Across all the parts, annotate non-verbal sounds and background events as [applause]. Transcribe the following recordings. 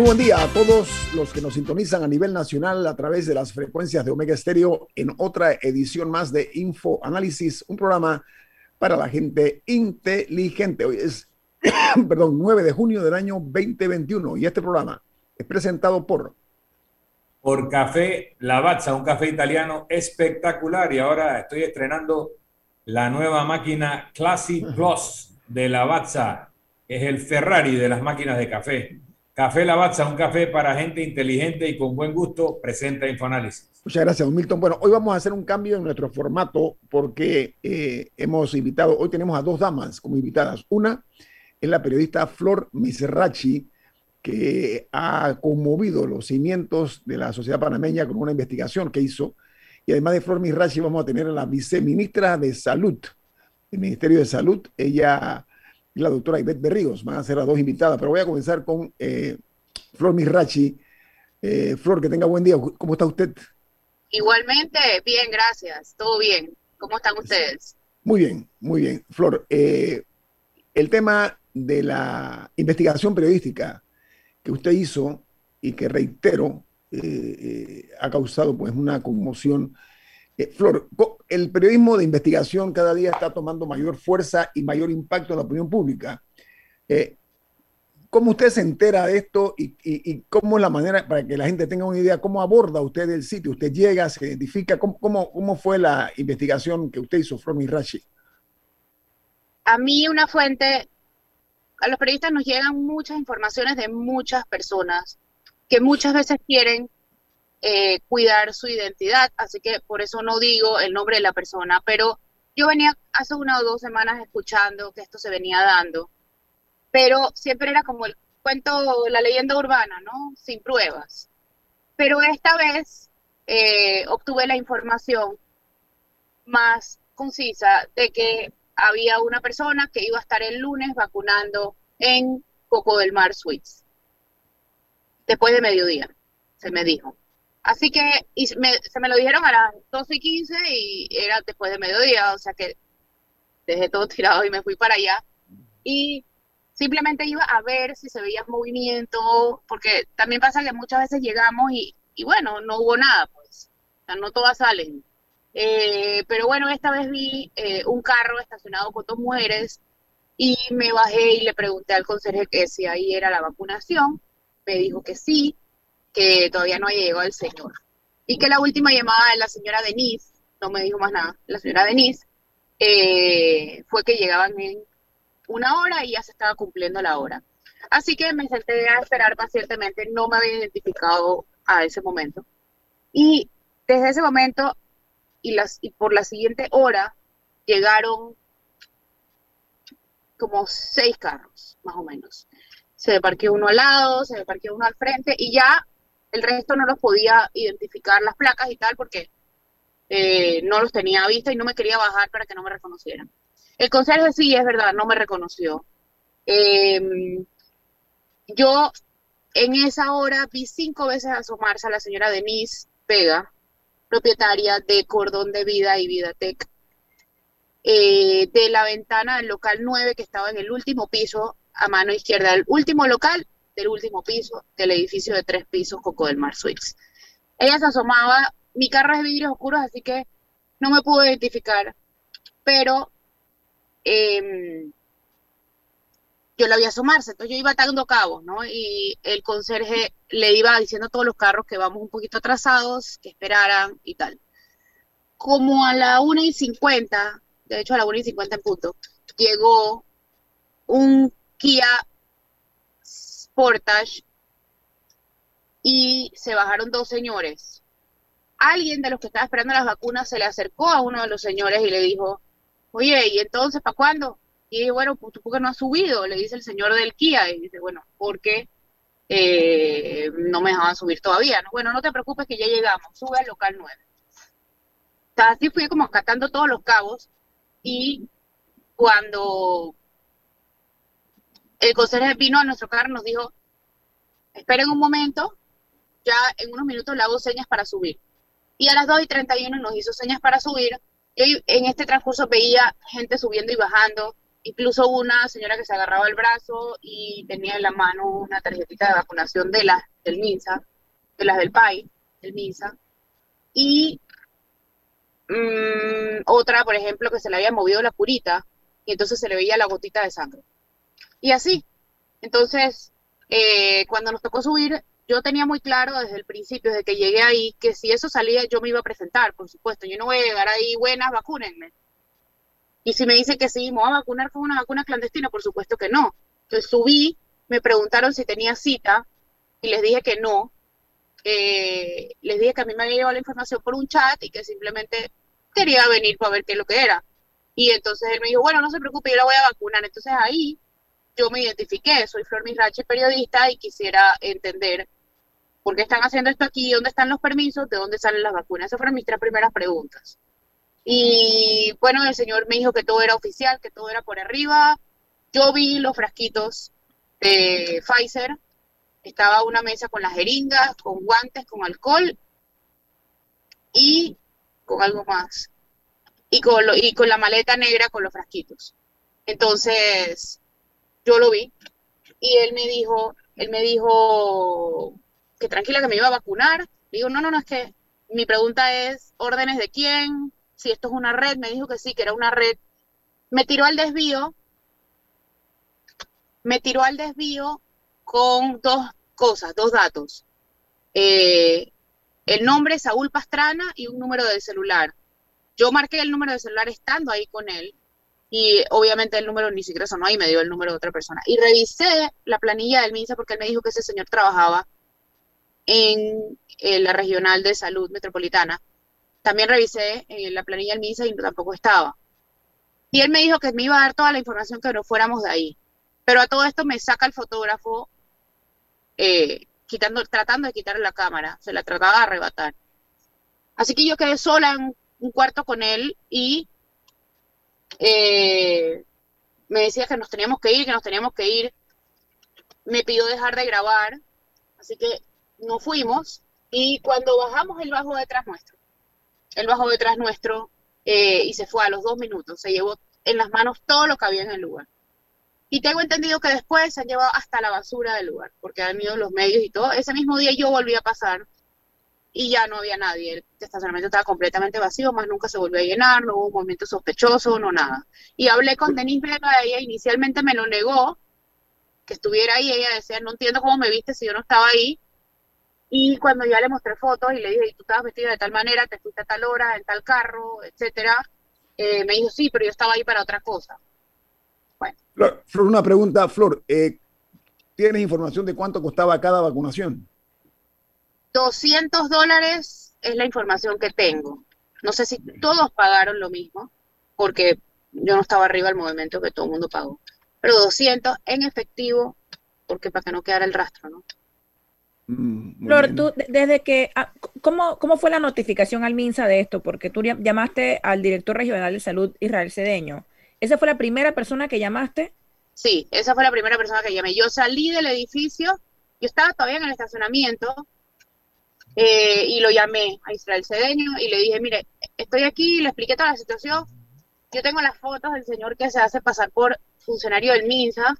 Muy buen día a todos los que nos sintonizan a nivel nacional a través de las frecuencias de Omega Estéreo en otra edición más de Info Análisis, un programa para la gente inteligente. Hoy es, [coughs] perdón, 9 de junio del año 2021 y este programa es presentado por... Por Café Lavazza, un café italiano espectacular y ahora estoy estrenando la nueva máquina Classic Plus de Lavazza. Es el Ferrari de las máquinas de café Café Lavazza, un café para gente inteligente y con buen gusto, presenta Infoanálisis. Muchas gracias, Milton. Bueno, hoy vamos a hacer un cambio en nuestro formato porque eh, hemos invitado, hoy tenemos a dos damas como invitadas. Una es la periodista Flor Miserrachi, que ha conmovido los cimientos de la sociedad panameña con una investigación que hizo. Y además de Flor Miserrachi, vamos a tener a la viceministra de Salud del Ministerio de Salud. Ella y la doctora Ivette Berríos. Van a ser las dos invitadas, pero voy a comenzar con eh, Flor Misrachi. Eh, Flor, que tenga buen día. ¿Cómo está usted? Igualmente, bien, gracias. Todo bien. ¿Cómo están ustedes? Muy bien, muy bien. Flor, eh, el tema de la investigación periodística que usted hizo y que reitero ha causado pues una conmoción eh, Flor, el periodismo de investigación cada día está tomando mayor fuerza y mayor impacto en la opinión pública. Eh, ¿Cómo usted se entera de esto y, cómo es la manera para que la gente tenga una idea? ¿Cómo aborda usted el sitio? ¿Usted llega, se identifica? ¿Cómo, cómo, fue la investigación que usted hizo, Flor Mirachi? A mí una fuente, a los periodistas nos llegan muchas informaciones de muchas personas que muchas veces quieren eh, cuidar su identidad, así que por eso no digo el nombre de la persona, pero yo venía hace una o dos semanas escuchando que esto se venía dando, pero siempre era como el cuento, la leyenda urbana, ¿no? Sin pruebas. Pero esta vez eh, obtuve la información más concisa de que había una persona que iba a estar el lunes vacunando en Coco del Mar Suites. Después de mediodía, se me dijo. Así que se me lo dijeron a las 12 y 15 y era después de mediodía, o sea que dejé todo tirado y me fui para allá. Y simplemente iba a ver si se veía movimiento, porque también pasa que muchas veces llegamos y, bueno, no hubo nada, pues. O sea, no todas salen. Eh, pero bueno, esta vez vi eh, un carro estacionado con dos mujeres y me bajé y le pregunté al conserje que si ahí era la vacunación. Me dijo que sí que todavía no llegado el señor. Y que la última llamada de la señora Denise, no me dijo más nada, la señora Denise, eh, fue que llegaban en una hora y ya se estaba cumpliendo la hora. Así que me senté a esperar pacientemente, no me había identificado a ese momento. Y desde ese momento y, las, y por la siguiente hora llegaron como seis carros, más o menos. Se me uno al lado, se me uno al frente y ya el resto no los podía identificar las placas y tal porque eh, no los tenía vista y no me quería bajar para que no me reconocieran. El conserje sí, es verdad, no me reconoció. Em, yo en esa hora vi cinco veces asomarse a la señora Denise Vega, propietaria de Cordón de Vida y Vidatec, eh, de la ventana del local 9 que estaba en el último piso a mano izquierda. El último local del último piso del edificio de tres pisos Coco del Mar Suites. Ella se asomaba, mi carro es vidrios oscuros, así que no me pudo identificar, pero em, yo la vi asomarse, entonces yo iba atando cabos, ¿no? Y el conserje le iba diciendo a todos los carros que vamos un poquito atrasados, que esperaran y tal. Como a la 1 y 50, de hecho a la 1 y 50 en punto, llegó un Kia Portage y se bajaron dos señores. Alguien de los que estaba esperando las vacunas se le acercó a uno de los señores y le dijo, oye, ¿y entonces para cuándo? Y dije, bueno, pues, ¿por qué no has subido? Le dice el señor del Kia. Y dice, bueno, porque eh, no me dejaban subir todavía. ¿no? Bueno, no te preocupes que ya llegamos, sube al local 9. así fui como acatando todos los cabos y cuando el conserje vino a nuestro carro nos dijo, esperen un momento, ya en unos minutos le hago señas para subir. Y a las 2 y 31 nos hizo señas para subir. Y en este transcurso veía gente subiendo y bajando, incluso una señora que se agarraba el brazo y tenía en la mano una tarjetita de vacunación de las del MINSA, de las del PAI, del MINSA. Y mm, otra, por ejemplo, que se le había movido la curita y entonces se le veía la gotita de sangre. Y así. Entonces, eh, cuando nos tocó subir, yo tenía muy claro desde el principio, desde que llegué ahí, que si eso salía, yo me iba a presentar, por supuesto. Yo no voy a llegar ahí, buenas, vacúnenme. Y si me dicen que sí, me voy a vacunar con una vacuna clandestina, por supuesto que no. Entonces subí, me preguntaron si tenía cita y les dije que no. Eh, les dije que a mí me había llegado la información por un chat y que simplemente quería venir para ver qué es lo que era. Y entonces él me dijo, bueno, no se preocupe, yo la voy a vacunar. Entonces ahí yo me identifiqué, soy Flor Misrache, periodista, y quisiera entender por qué están haciendo esto aquí, dónde están los permisos, de dónde salen las vacunas. Esas fueron mis tres primeras preguntas. Y bueno, el señor me dijo que todo era oficial, que todo era por arriba. Yo vi los frasquitos de Pfizer. Estaba una mesa con las jeringas, con guantes, con alcohol y con algo más. Y con, y con la maleta negra con los frasquitos. Entonces, yo lo vi y él me dijo, él me dijo que tranquila que me iba a vacunar. digo, no, no, no, es que mi pregunta es, ¿órdenes de quién? si esto es una red, me dijo que sí, que era una red. Me tiró al desvío, me tiró al desvío con dos cosas, dos datos. Eh, el nombre Saúl Pastrana y un número de celular. Yo marqué el número de celular estando ahí con él y obviamente el número ni siquiera sonó y me dio el número de otra persona. Y revisé la planilla del MINSA porque él me dijo que ese señor trabajaba en la regional de salud metropolitana también revisé en la planilla del MISA y tampoco estaba. Y él me dijo que me iba a dar toda la información que no fuéramos de ahí. Pero a todo esto me saca el fotógrafo eh, quitando, tratando de quitarle la cámara. Se la trataba de arrebatar. Así que yo quedé sola en un cuarto con él y eh, me decía que nos teníamos que ir, que nos teníamos que ir. Me pidió dejar de grabar. Así que nos fuimos. Y cuando bajamos, él bajó detrás nuestro. Él bajó detrás nuestro eh, y se fue a los dos minutos. Se llevó en las manos todo lo que había en el lugar. Y tengo entendido que después se han llevado hasta la basura del lugar, porque han ido los medios y todo. Ese mismo día yo volví a pasar y ya no había nadie. El estacionamiento estaba completamente vacío, más nunca se volvió a llenar, no hubo un movimiento sospechoso, no nada. Y hablé con Denise Vega, ella inicialmente me lo negó, que estuviera ahí. Ella decía, no entiendo cómo me viste si yo no estaba ahí. Y cuando ya le mostré fotos y le dije, tú estabas vestida de tal manera, te fuiste a tal hora, en tal carro, etcétera, eh, me dijo, sí, pero yo estaba ahí para otra cosa. Bueno. Flor, una pregunta, Flor, eh, ¿tienes información de cuánto costaba cada vacunación? 200 dólares es la información que tengo. No sé si todos pagaron lo mismo, porque yo no estaba arriba del movimiento que todo el mundo pagó. Pero 200 en efectivo, porque para que no quedara el rastro, ¿no? Mm, Flor, tú, desde que, ah, ¿cómo, ¿cómo fue la notificación al MINSA de esto? Porque tú llamaste al director regional de salud Israel Cedeño. ¿Esa fue la primera persona que llamaste? Sí, esa fue la primera persona que llamé. Yo salí del edificio, yo estaba todavía en el estacionamiento eh, y lo llamé a Israel Cedeño y le dije, mire, estoy aquí, le expliqué toda la situación. Yo tengo las fotos del señor que se hace pasar por funcionario del MINSA.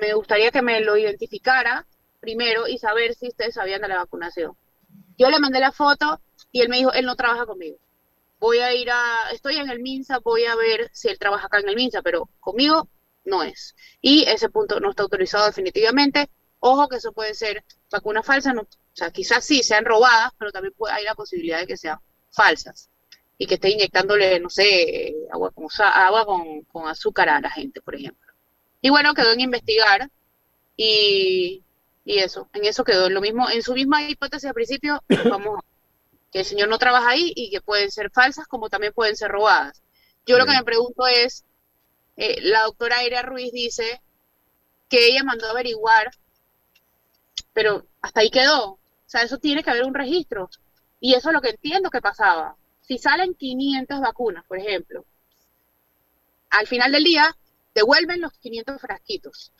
Me gustaría que me lo identificara primero y saber si ustedes sabían de la vacunación. Yo le mandé la foto y él me dijo, él no trabaja conmigo. Voy a ir a, estoy en el MINSA, voy a ver si él trabaja acá en el MINSA, pero conmigo no es. Y ese punto no está autorizado definitivamente. Ojo que eso puede ser vacuna falsa, no, o sea, quizás sí sean robadas, pero también puede, hay la posibilidad de que sean falsas y que esté inyectándole, no sé, agua, con, agua con, con azúcar a la gente, por ejemplo. Y bueno, quedó en investigar y y eso, en eso quedó. Lo mismo, en su misma hipótesis al principio, [coughs] vamos, que el señor no trabaja ahí y que pueden ser falsas como también pueden ser robadas. Yo lo que me pregunto es, eh, la doctora Aira Ruiz dice que ella mandó a averiguar, pero hasta ahí quedó. O sea, eso tiene que haber un registro. Y eso es lo que entiendo que pasaba. Si salen 500 vacunas, por ejemplo, al final del día devuelven los 500 frasquitos.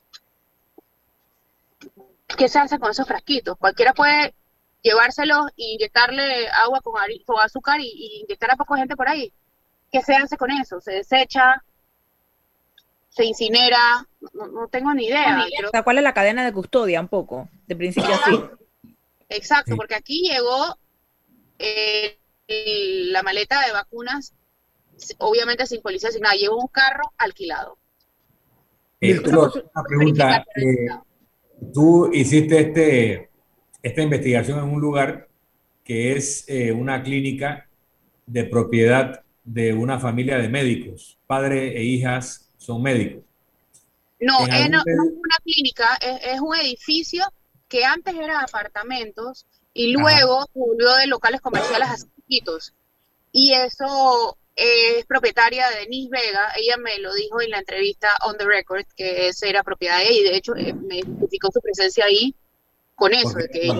¿Qué se hace con esos frasquitos? Cualquiera puede llevárselos e inyectarle agua con, azúcar y, inyectar a poca gente por ahí. ¿Qué se hace con eso? ¿Se desecha? ¿Se incinera? No, tengo ni idea. ¿Cuál es la cadena de custodia un poco? De principio a fin. [clears throat] Exacto, porque aquí llegó eh, la maleta de vacunas, obviamente sin policía asignada, llegó un carro alquilado. Eh, una pregunta. Eh, tú hiciste este, esta investigación en un lugar que es eh, una clínica de propiedad de una familia de médicos. Padre e hijas son médicos. No, es, no, es una clínica, es, un edificio que antes era apartamentos y luego volvió de locales comerciales a chiquitos. Y eso es propietaria de Denise Vega, ella me lo dijo en la entrevista on the record, que esa era propiedad de ella, y de hecho eh, me identificó su presencia ahí con eso. que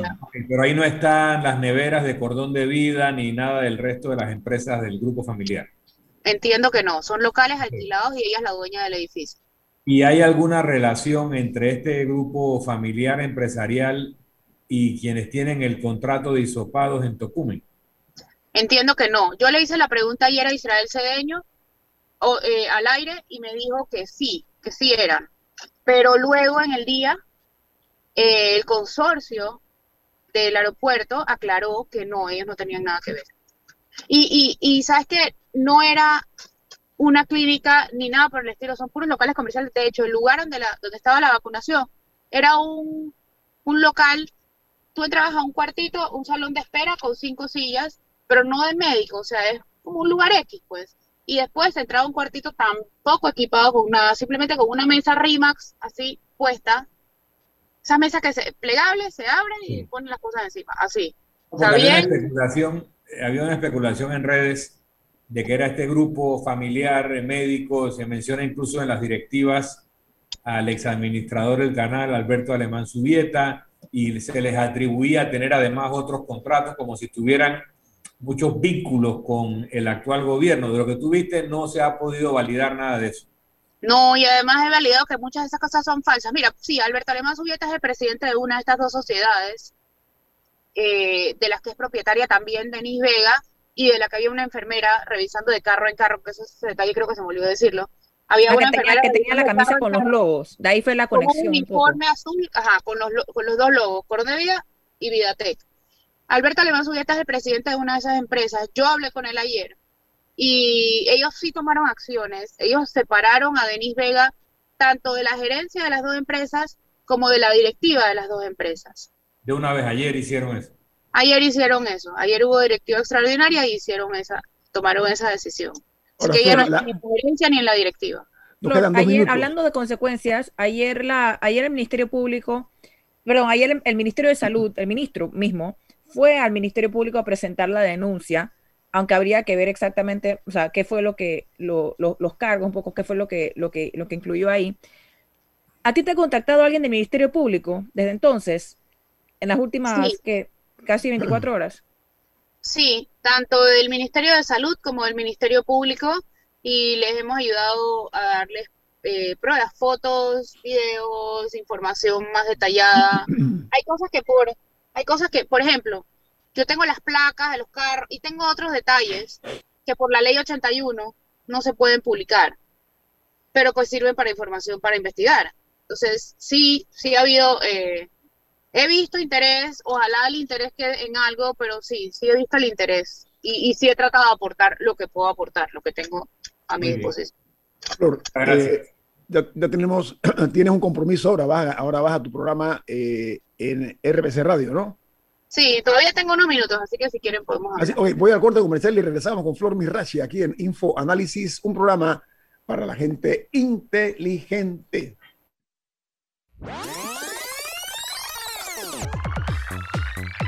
Pero ahí no están las neveras de cordón de vida ni nada del resto de las empresas del grupo familiar. Entiendo que no, son locales alquilados y ella es la dueña del edificio. ¿Y hay alguna relación entre este grupo familiar empresarial y quienes tienen el contrato de isopados en Tocumen? Entiendo que no. Yo le hice la pregunta ayer a Israel Cedeño eh, al aire y me dijo que sí, que sí eran. Pero luego en el día, eh, el consorcio del aeropuerto aclaró que no, ellos no tenían nada que ver. Y, y, y sabes que no era una clínica ni nada por el estilo, son puros locales comerciales. De hecho, el lugar donde, la, donde estaba la vacunación era un, un local, tú entrabas a un cuartito, un salón de espera con cinco sillas pero no de médico, o sea, es como un lugar X, pues. Y después entraba a un cuartito tampoco equipado con nada, simplemente con una mesa Rimax así puesta. Esa mesa que se plegable, se abre y pone las cosas encima, así. había, una especulación, había una especulación en redes de que era este grupo familiar médico, se menciona incluso en las directivas al exadministrador del canal, Alberto Alemán Subieta, y se les atribuía tener además otros contratos como si estuvieran muchos vínculos con el actual gobierno. De lo que tuviste no se ha podido validar nada de eso. No, y además he validado que muchas de esas cosas son falsas. Mira, sí, Alberto Alemán Subieta es el presidente de una de estas dos sociedades, eh, de las que es propietaria también Denise Vega, y de la que había una enfermera revisando de carro en carro, que eso es ese detalle creo que se me olvidó decirlo. Había ah, una que enfermera que tenía la camisa con los logos, de ahí fue la conexión. Con un uniforme azul, ajá, con los, con los dos logos, Cornevia y Vidatec. Alberto Alemán Subieta es el presidente de una de esas empresas. Yo hablé con él ayer y ellos sí tomaron acciones. Ellos separaron a Denis Vega tanto de la gerencia de las dos empresas como de la directiva de las dos empresas. De una vez, ayer hicieron eso. Ayer hicieron eso. Ayer hubo directiva extraordinaria y hicieron esa, tomaron esa decisión. Así que ya no está ni en ni en la directiva. ayer, hablando de consecuencias, ayer, la, ayer el Ministerio Público, perdón, ayer el Ministerio de Salud, el ministro mismo, fue al Ministerio Público a presentar la denuncia, aunque habría que ver exactamente, o sea, qué fue lo que, los cargos, un poco, qué fue lo que, lo que, lo que incluyó ahí. ¿A ti te ha contactado alguien del Ministerio Público desde entonces, en las últimas que casi 24 horas? Sí, tanto del Ministerio de Salud como del Ministerio Público, y les hemos ayudado a darles eh, pruebas, fotos, videos, información más detallada. [clears throat] Hay cosas que por hay cosas que, por ejemplo, yo tengo las placas de los carros y tengo otros detalles que por la ley 81 no se pueden publicar, pero pues sirven para información, para investigar. Entonces, sí, sí ha habido, eh, he visto interés, ojalá el interés quede en algo, pero sí, sí he visto el interés y, sí he tratado de aportar lo que puedo aportar, lo que tengo a mi disposición. Flor, eh, ya, tenemos, [clears throat] tienes un compromiso ahora, vas, ahora vas a tu programa eh, en RPC Radio, ¿no? Sí, todavía tengo unos minutos, así que si quieren podemos hablar. voy al corte comercial y regresamos con Flor Mirachi aquí en Info Análisis, un programa para la gente inteligente.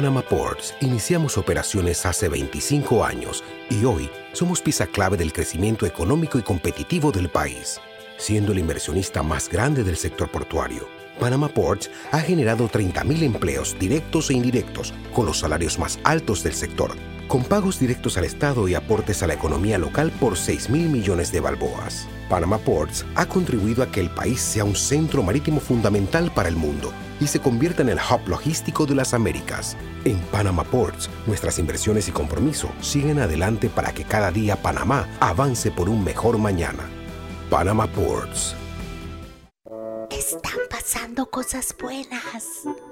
Panama Ports iniciamos operaciones hace 25 años y hoy somos pieza clave del crecimiento económico y competitivo del país, siendo el inversionista más grande del sector portuario Panama Ports ha generado 30.000 empleos directos e indirectos, con los salarios más altos del sector, con pagos directos al Estado y aportes a la economía local por 6 mil millones de balboas. Panama Ports ha contribuido a que el país sea un centro marítimo fundamental para el mundo y se convierta en el hub logístico de las Américas. En Panama Ports, nuestras inversiones y compromiso siguen adelante para que cada día Panamá avance por un mejor mañana. Panama Ports están pasando cosas buenas.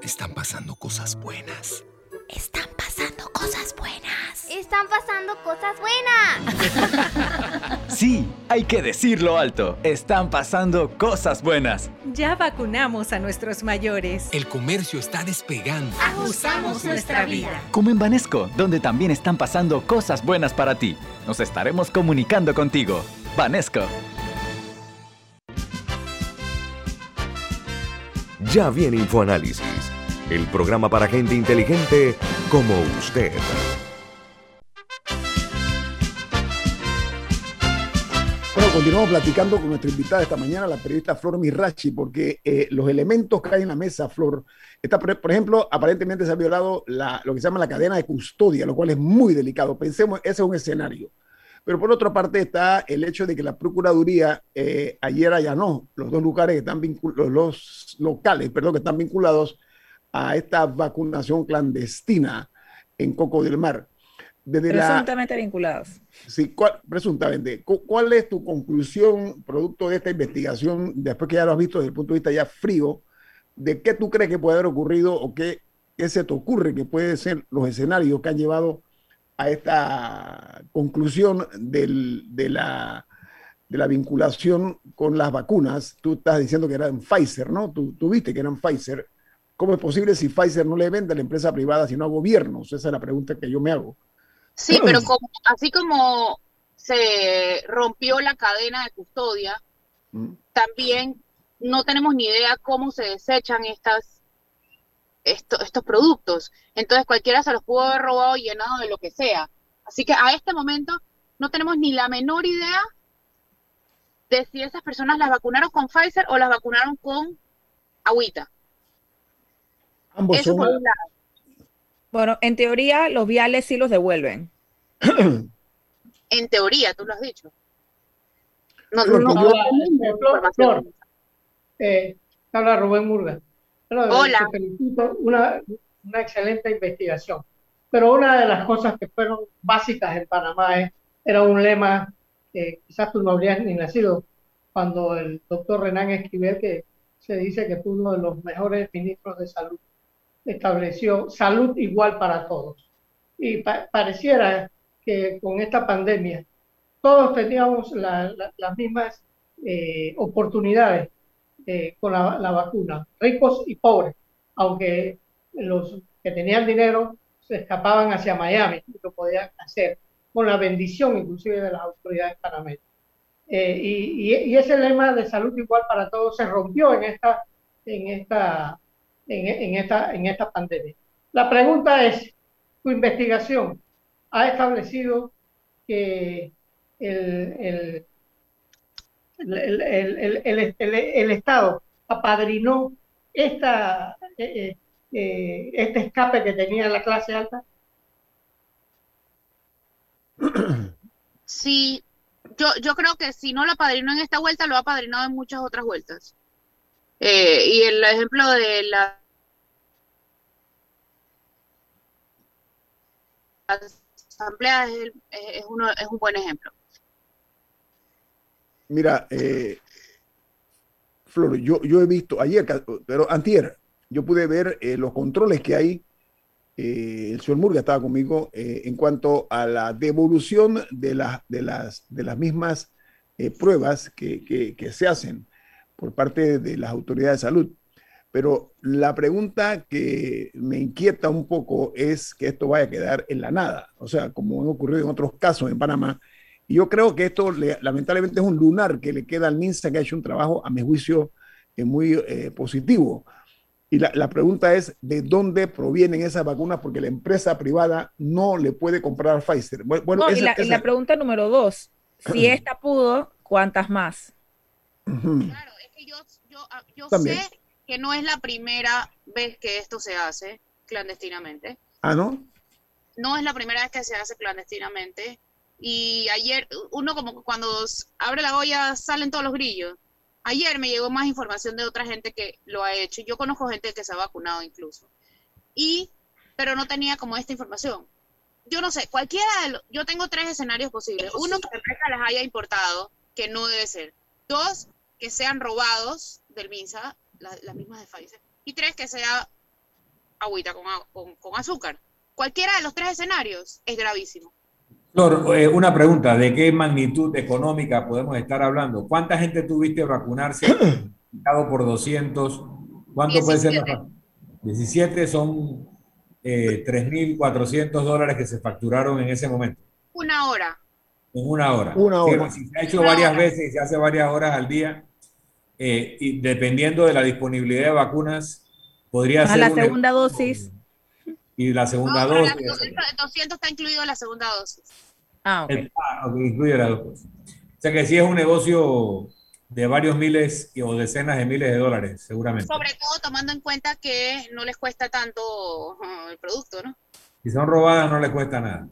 Están pasando cosas buenas. Están pasando cosas buenas. Están pasando cosas buenas. [laughs] sí, hay que decirlo alto. Están pasando cosas buenas. Ya vacunamos a nuestros mayores. El comercio está despegando. Ajustamos nuestra vida. Como en Banesco, donde también están pasando cosas buenas para ti. Nos estaremos comunicando contigo. Banesco. Ya viene InfoAnálisis, el programa para gente inteligente como usted. Bueno, continuamos platicando con nuestra invitada esta mañana, la periodista Flor Mirachi, porque eh, los elementos que hay en la mesa, Flor, está, por, ejemplo, aparentemente se ha violado lo que se llama la cadena de custodia, lo cual es muy delicado. Pensemos, ese es un escenario. Pero por otra parte está el hecho de que la Procuraduría eh, ayer allanó los dos lugares que están vinculados, los locales, perdón, que están vinculados a esta vacunación clandestina en Coco del Mar. presuntamente vinculados. Sí, presuntamente. ¿Cuál es tu conclusión producto de esta investigación, después que ya lo has visto desde el punto de vista ya frío, de qué tú crees que puede haber ocurrido o qué, qué se te ocurre que pueden ser los escenarios que han llevado a esta conclusión de, la, de la vinculación con las vacunas. Tú estás diciendo que eran Pfizer, ¿no? Tú, viste que eran Pfizer. ¿Cómo es posible si Pfizer no le vende a la empresa privada sino a gobiernos? Esa es la pregunta que yo me hago. Sí, pero como, así como se rompió la cadena de custodia, mm. también no tenemos ni idea cómo se desechan estas estos productos. Entonces cualquiera se los pudo haber robado y llenado de lo que sea. Así que a este momento no tenemos ni la menor idea de si esas personas las vacunaron con Pfizer o las vacunaron con agüita. Ambos son... Bueno, en teoría los viales sí los devuelven. [clears throat] en teoría, tú lo has dicho. No, no, no. no, eh, habla Rubén Murga. Hola. felicito, una, una excelente investigación. Pero una de las cosas que fueron básicas en Panamá era un lema que quizás tú no habrías ni nacido cuando el doctor Renan Esquivel, que se dice que fue uno de los mejores ministros de salud, estableció salud igual para todos. Y pareciera que con esta pandemia todos teníamos las mismas eh, oportunidades eh, con la, vacuna, ricos y pobres, aunque los que tenían dinero se escapaban hacia Miami y lo podían hacer, con la bendición inclusive de las autoridades panameñas. Eh, y, y, ese lema de salud igual para todos se rompió en esta, en esta, en, esta, en esta pandemia. La pregunta es, tu investigación ha establecido que el, el, el, el, Estado apadrinó esta, eh, eh, eh, este escape que tenía la clase alta? Sí, yo, yo creo que si no lo apadrinó en esta vuelta, lo ha apadrinado en muchas otras vueltas. Eh, y el ejemplo de la asamblea es, es, uno, es un buen ejemplo. Mira, eh, Flor, yo, yo he visto ayer, pero antier, yo pude ver eh, los controles que hay. Eh, el señor Murga estaba conmigo eh, en cuanto a la devolución de, la, de, las, de las mismas eh, pruebas que, que se hacen por parte de las autoridades de salud. Pero la pregunta que me inquieta un poco es que esto vaya a quedar en la nada, o sea, como ha ocurrido en otros casos en Panamá. Y yo creo que esto le, lamentablemente es un lunar que le queda al MINSA, que ha hecho un trabajo, a mi juicio, eh, muy eh, positivo. Y la, la, pregunta es, ¿de dónde provienen esas vacunas? Porque la empresa privada no le puede comprar a Pfizer. Bueno, no, esa, y, la, esa... y, la, pregunta número dos, si [clears throat] esta pudo, ¿cuántas más? Uh -huh. Claro, yo, yo, ah, yo sé que no es la primera vez que esto se hace clandestinamente. Ah, ¿no? No es la primera vez que se hace clandestinamente. Y ayer, uno como cuando abre la olla salen todos los grillos. Ayer me llegó más información de otra gente que lo ha hecho. Yo conozco gente que se ha vacunado incluso. Y, pero no tenía como esta información. Yo no sé, cualquiera de los, yo tengo tres escenarios posibles. Uno, que la empresa las haya importado, que no debe ser. Dos, que sean robados del MINSA, las la mismas de Pfizer. Y tres, que sea agüita con, con, con, azúcar. Cualquiera de los tres escenarios es gravísimo. Flor, eh, una pregunta, ¿de qué magnitud económica podemos estar hablando? ¿Cuánta gente tuviste vacunarse [clears throat] por 200? ¿Cuánto 17. puede ser? La... 17 son eh, 3.400 dólares que se facturaron en ese momento. Una hora. En una hora. Una hora. Si se ha hecho una varias hora. veces y se hace varias horas al día, eh, y dependiendo de la disponibilidad de vacunas, podría a ser. la segunda dosis. Y la segunda no, dosis. La 200, 200, está incluido la segunda dosis. Ah, ok. El, ah, okay incluye la dosis. O sea que sí es un negocio de varios miles o decenas de miles de dólares, seguramente. Sobre todo tomando en cuenta que no les cuesta tanto uh, el producto, ¿no? Si son robadas no les cuesta nada,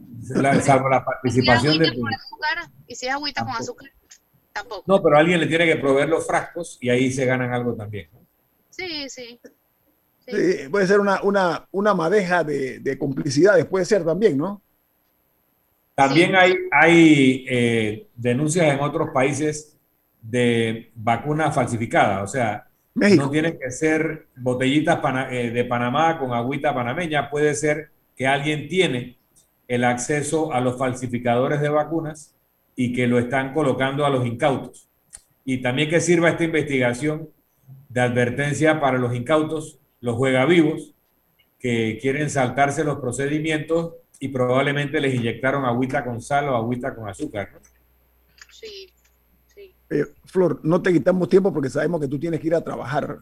salvo la [laughs] participación si de... Azúcar, y si es agüita con azúcar, tampoco. No, pero alguien le tiene que proveer los frascos y ahí se ganan algo también. Sí, sí. Sí. sí. puede ser una, una, una madeja de, de, complicidades, puede ser también, ¿no? También sí. hay, hay eh, denuncias en otros países de vacunas falsificadas, o sea, México. no tienen que ser botellitas pana, eh, de Panamá con agüita panameña, puede ser que alguien tiene el acceso a los falsificadores de vacunas y que lo están colocando a los incautos. Y también que sirva esta investigación de advertencia para los incautos, los juegavivos, que quieren saltarse los procedimientos y probablemente les inyectaron agüita con sal o agüita con azúcar. ¿no? Sí, sí. Eh, Flor, no te quitamos tiempo porque sabemos que tú tienes que ir a trabajar.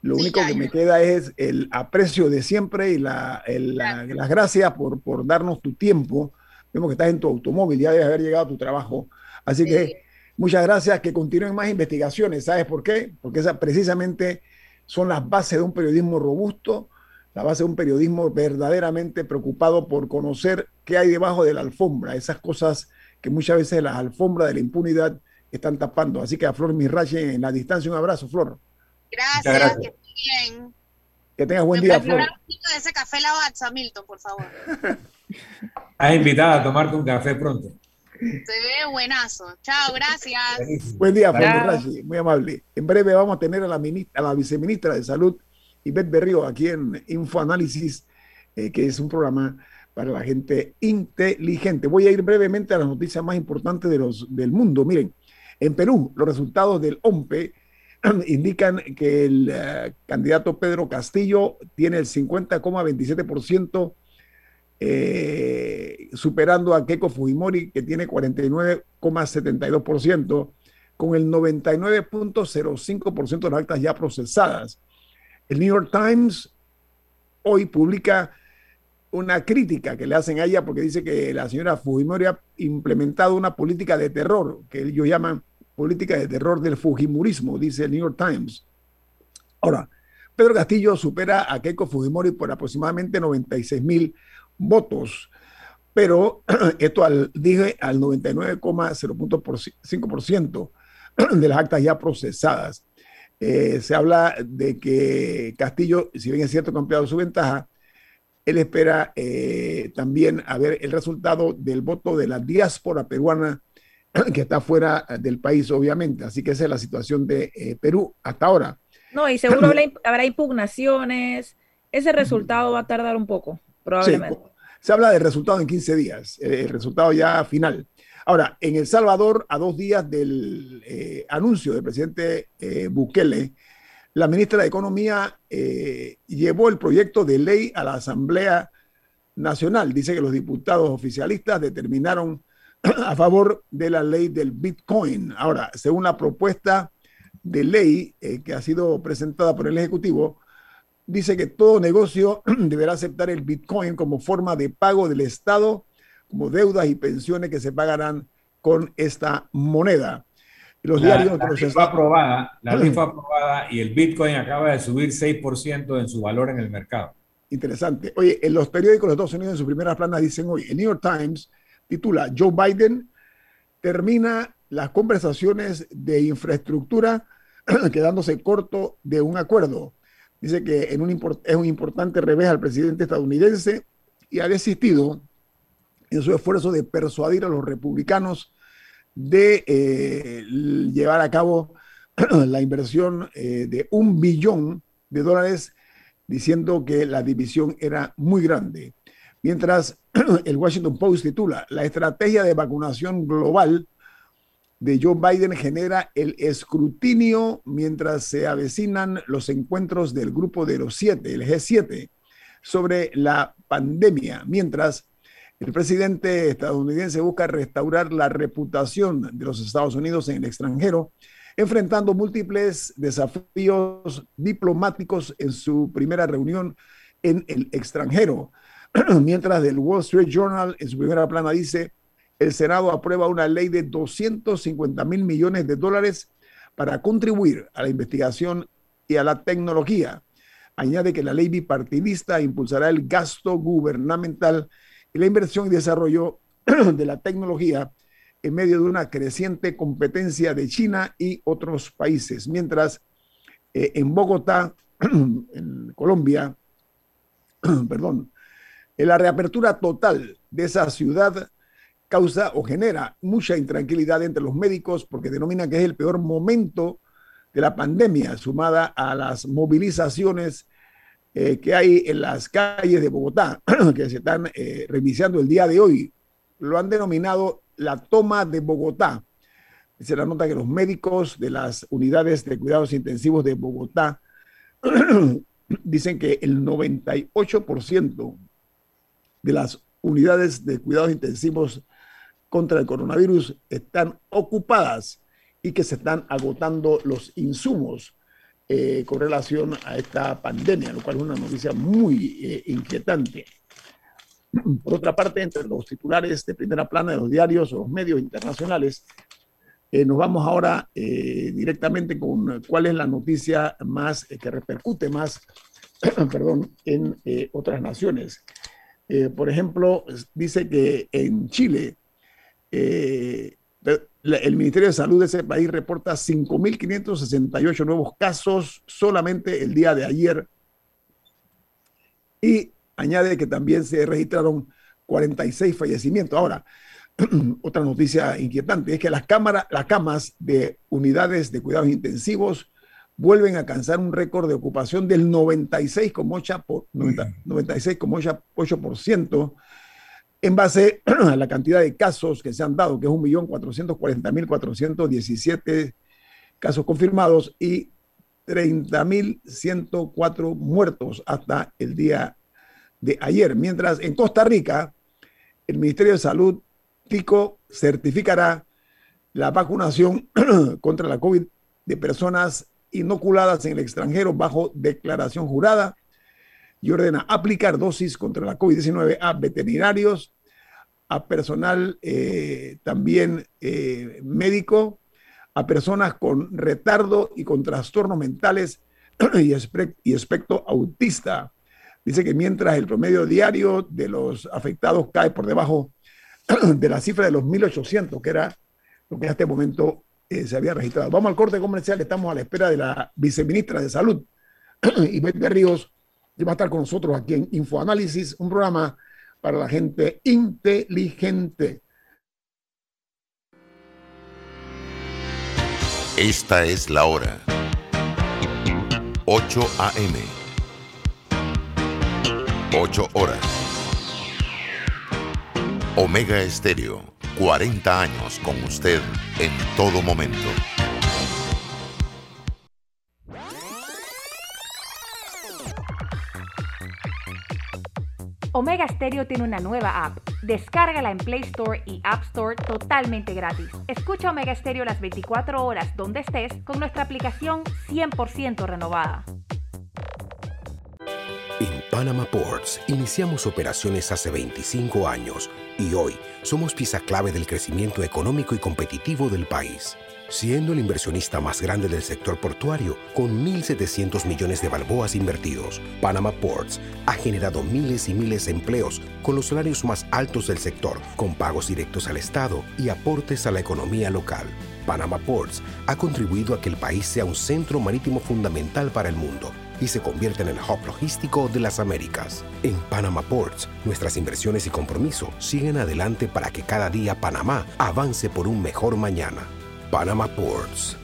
Lo sí, único que me queda es el aprecio de siempre y la, el, la, las gracias por, por darnos tu tiempo. Vemos que estás en tu automóvil, ya debes haber llegado a tu trabajo. Así sí. que muchas gracias, que continúen más investigaciones. ¿Sabes por qué? Porque esa precisamente son las bases de un periodismo robusto, la base de un periodismo verdaderamente preocupado por conocer qué hay debajo de la alfombra, esas cosas que muchas veces las alfombras de la impunidad están tapando. Así que a Flor Mirrache en la distancia, un abrazo, Flor. Gracias, gracias. que estés bien. Que tengas buen día, Flor. Un de ese café Lavazza, Milton, por favor. [laughs] Estás invitada a tomarte un café pronto. Se ve buenazo. Chao, gracias. Buen día, Mirrache, muy amable. En breve vamos a tener a la, ministra, a la viceministra de Salud, Ivette Berrío, aquí en Infoanálisis, eh, que es un programa para la gente inteligente. Voy a ir brevemente a las noticias más importantes de los, del mundo. Miren, en Perú, los resultados del OMPE [clears throat] indican que el uh, candidato Pedro Castillo tiene el 50,27%, eh, superando a Keiko Fujimori, que tiene 49,72%, con el 99,05% de las actas ya procesadas. El New York Times hoy publica una crítica que le hacen a ella porque dice que la señora Fujimori ha implementado una política de terror, que ellos llaman política de terror del Fujimorismo, dice el New York Times. Ahora, Pedro Castillo supera a Keiko Fujimori por aproximadamente 96 mil votos, pero [clears throat] esto al, dije al 99,05% [clears throat] de las actas ya procesadas. Eh, se habla de que Castillo, si bien es cierto que ha ampliado su ventaja, él espera eh, también a ver el resultado del voto de la diáspora peruana [clears throat] que está fuera del país, obviamente. Así que esa es la situación de eh, Perú hasta ahora. No, y seguro habrá impugnaciones. Ese resultado va a tardar un poco, probablemente. se habla del resultado en 15 días, el resultado ya final. Ahora, en El Salvador, a dos días del eh, anuncio del presidente eh, Bukele, la ministra de Economía eh, llevó el proyecto de ley a la Asamblea Nacional. Dice que los diputados oficialistas determinaron [clears throat] a favor de la ley del Bitcoin. Ahora, según la propuesta de ley que ha sido presentada por el Ejecutivo, dice que todo negocio [clears throat] deberá aceptar el Bitcoin como forma de pago del Estado como deudas y pensiones que se pagarán con esta moneda. Los la, diarios la ley fue aprobada, la ley fue aprobada y el Bitcoin acaba de subir 6% en su valor en el mercado. Interesante. Oye, en los periódicos de Estados Unidos en sus primeras planas dicen hoy, el New York Times titula Joe Biden termina las conversaciones de infraestructura [clears throat] quedándose corto de un acuerdo. Dice que en un es un importante revés al presidente estadounidense y ha desistido en su esfuerzo de persuadir a los republicanos de eh, llevar a cabo [clears throat] la inversión eh, de un billón de dólares, diciendo que la división era muy grande. Mientras [clears throat] el Washington Post titula, la estrategia de vacunación global de Joe Biden genera el escrutinio mientras se avecinan los encuentros del grupo de los siete, el G7, sobre la pandemia, mientras el presidente estadounidense busca restaurar la reputación de los Estados Unidos en el extranjero, enfrentando múltiples desafíos diplomáticos en su primera reunión en el extranjero. [clears throat] Mientras del Wall Street Journal en su primera plana dice, el Senado aprueba una ley de 250 mil millones de dólares para contribuir a la investigación y a la tecnología. Añade que la ley bipartidista impulsará el gasto gubernamental y la inversión y desarrollo [clears throat] de la tecnología en medio de una creciente competencia de China y otros países. Mientras eh, en Bogotá, [clears throat] en Colombia, [clears throat] perdón, la reapertura total de esa ciudad causa o genera mucha intranquilidad entre los médicos porque denominan que es el peor momento de la pandemia, sumada a las movilizaciones eh, que hay en las calles de Bogotá, [clears throat] que se están eh, revisando el día de hoy. Lo han denominado la toma de Bogotá. Se la nota que los médicos de las unidades de cuidados intensivos de Bogotá [clears throat] dicen que el 98% de las unidades de cuidados intensivos contra el coronavirus están ocupadas y que se están agotando los insumos eh, con relación a esta pandemia, lo cual es una noticia muy eh, inquietante. Por otra parte, entre los titulares de primera plana de los diarios o los medios internacionales, eh, nos vamos ahora directamente con cuál es la noticia más que repercute más [clears throat] perdón, en otras naciones. por ejemplo, dice que en Chile el Ministerio de Salud de ese país reporta 5.568 nuevos casos solamente el día de ayer. Y añade que también se registraron 46 fallecimientos. Ahora, [clears throat] otra noticia inquietante es que las, cámaras, las camas de unidades de cuidados intensivos vuelven a alcanzar un récord de ocupación del 96,8% en base [clears throat] a la cantidad de casos que se han dado, que es 1.440.417 casos confirmados y 30.104 muertos hasta el día de ayer. Mientras en Costa Rica, el Ministerio de Salud, TICO, certificará la vacunación [clears throat] contra la COVID de personas inoculadas en el extranjero bajo declaración jurada y ordena aplicar dosis contra la COVID-19 a veterinarios, a personal eh, también eh, médico, a personas con retardo y con trastornos mentales, [clears throat] y, espectro autista. Dice que mientras el promedio diario de los afectados cae por debajo [clears throat] de la cifra de los 1.800, que era lo que en este momento eh, se había registrado. Vamos al corte comercial, estamos a la espera de la viceministra de Salud, [clears throat] Ivette Ríos, que va a estar con nosotros aquí en Infoanálisis, un programa para la gente inteligente. Esta es la hora. 8 a.m. 8 horas. Omega Estéreo, 40 años con usted en todo momento. Omega Stereo tiene una nueva app. Descárgala en Play Store y App Store totalmente gratis. Escucha Omega Stereo las 24 horas donde estés con nuestra aplicación 100% renovada. En Panama Ports iniciamos operaciones hace 25 años y hoy somos pieza clave del crecimiento económico y competitivo del país siendo el inversionista más grande del sector portuario, con 1.700 millones de balboas invertidos. Panama Ports ha generado miles y miles de empleos con los salarios más altos del sector, con pagos directos al Estado y aportes a la economía local. Panama Ports ha contribuido a que el país sea un centro marítimo fundamental para el mundo y se convierta en el hub logístico de las Américas. En Panama Ports, nuestras inversiones y compromiso siguen adelante para que cada día Panamá avance por un mejor mañana. Panama Ports.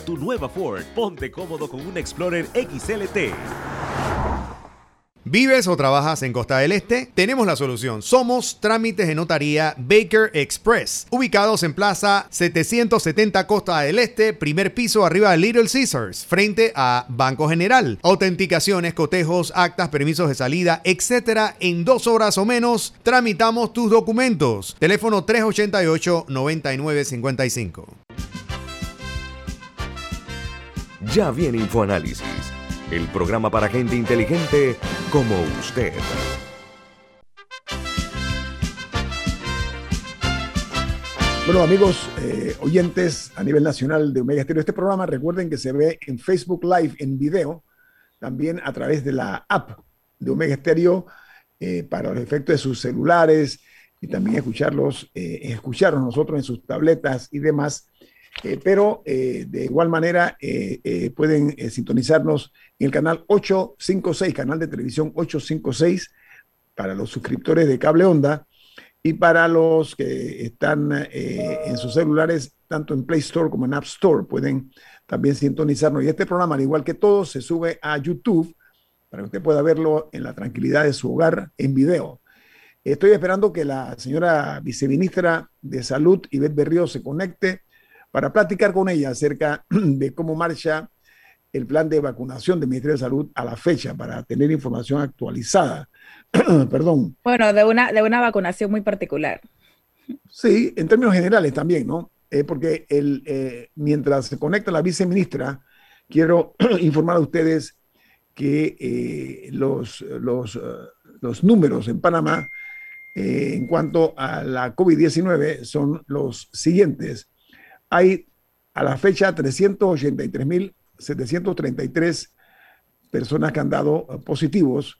tu nueva Ford. Ponte cómodo con un Explorer XLT. ¿Vives o trabajas en Costa del Este? Tenemos la solución. Somos Trámites de Notaría Baker Express, ubicados en Plaza 770 Costa del Este, primer piso arriba de Little Caesars, frente a Banco General. Autenticaciones, cotejos, actas, permisos de salida, etcétera. En dos horas o menos, tramitamos tus documentos. Teléfono 388-9955. Ya viene InfoAnálisis, el programa para gente inteligente como usted. Bueno, amigos eh, oyentes a nivel nacional de Omega Stereo, este programa recuerden que se ve en Facebook Live en video, también a través de la app de Omega Stereo eh, para los efectos de sus celulares y también escucharlos, eh, escucharlos nosotros en sus tabletas y demás eh, pero eh, de igual manera eh, pueden sintonizarnos en el canal 856, canal de televisión 856, para los suscriptores de cable onda y para los que están en sus celulares, tanto en Play Store como en App Store, pueden también sintonizarnos. Y este programa, al igual que todos, se sube a YouTube para que usted pueda verlo en la tranquilidad de su hogar en video. Estoy esperando que la señora viceministra de Salud, Ivette Berrío, se conecte para platicar con ella acerca [clears throat] de cómo marcha el plan de vacunación del Ministerio de Salud a la fecha para tener información actualizada. [clears throat] Perdón. Bueno, de una, de una vacunación muy particular. Sí, en términos generales también, ¿no? Eh, porque el, eh, mientras se conecta la viceministra, quiero [clears throat] informar a ustedes que eh, los, los, los, números en Panamá en cuanto a la COVID-19 son los siguientes. Hay a la fecha 383.733 personas que han dado eh, positivos,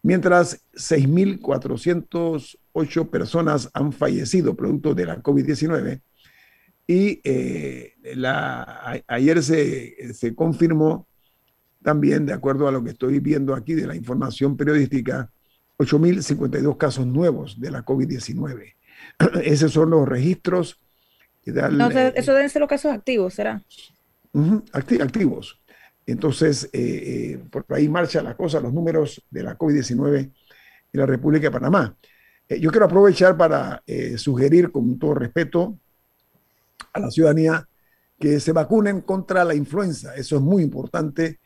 mientras 6.408 personas han fallecido producto de la COVID-19. Y eh, ayer se, se confirmó también, de acuerdo a lo que estoy viendo aquí de la información periodística, 8.052 casos nuevos de la COVID-19. [clears throat] Esos son los registros no, eso deben ser los casos activos, ¿será? activos. Entonces, eh, eh, por ahí marcha la cosa, los números de la COVID-19 en la República de Panamá. Eh, yo quiero aprovechar para sugerir con todo respeto a la ciudadanía que se vacunen contra la influenza. Eso es muy importante.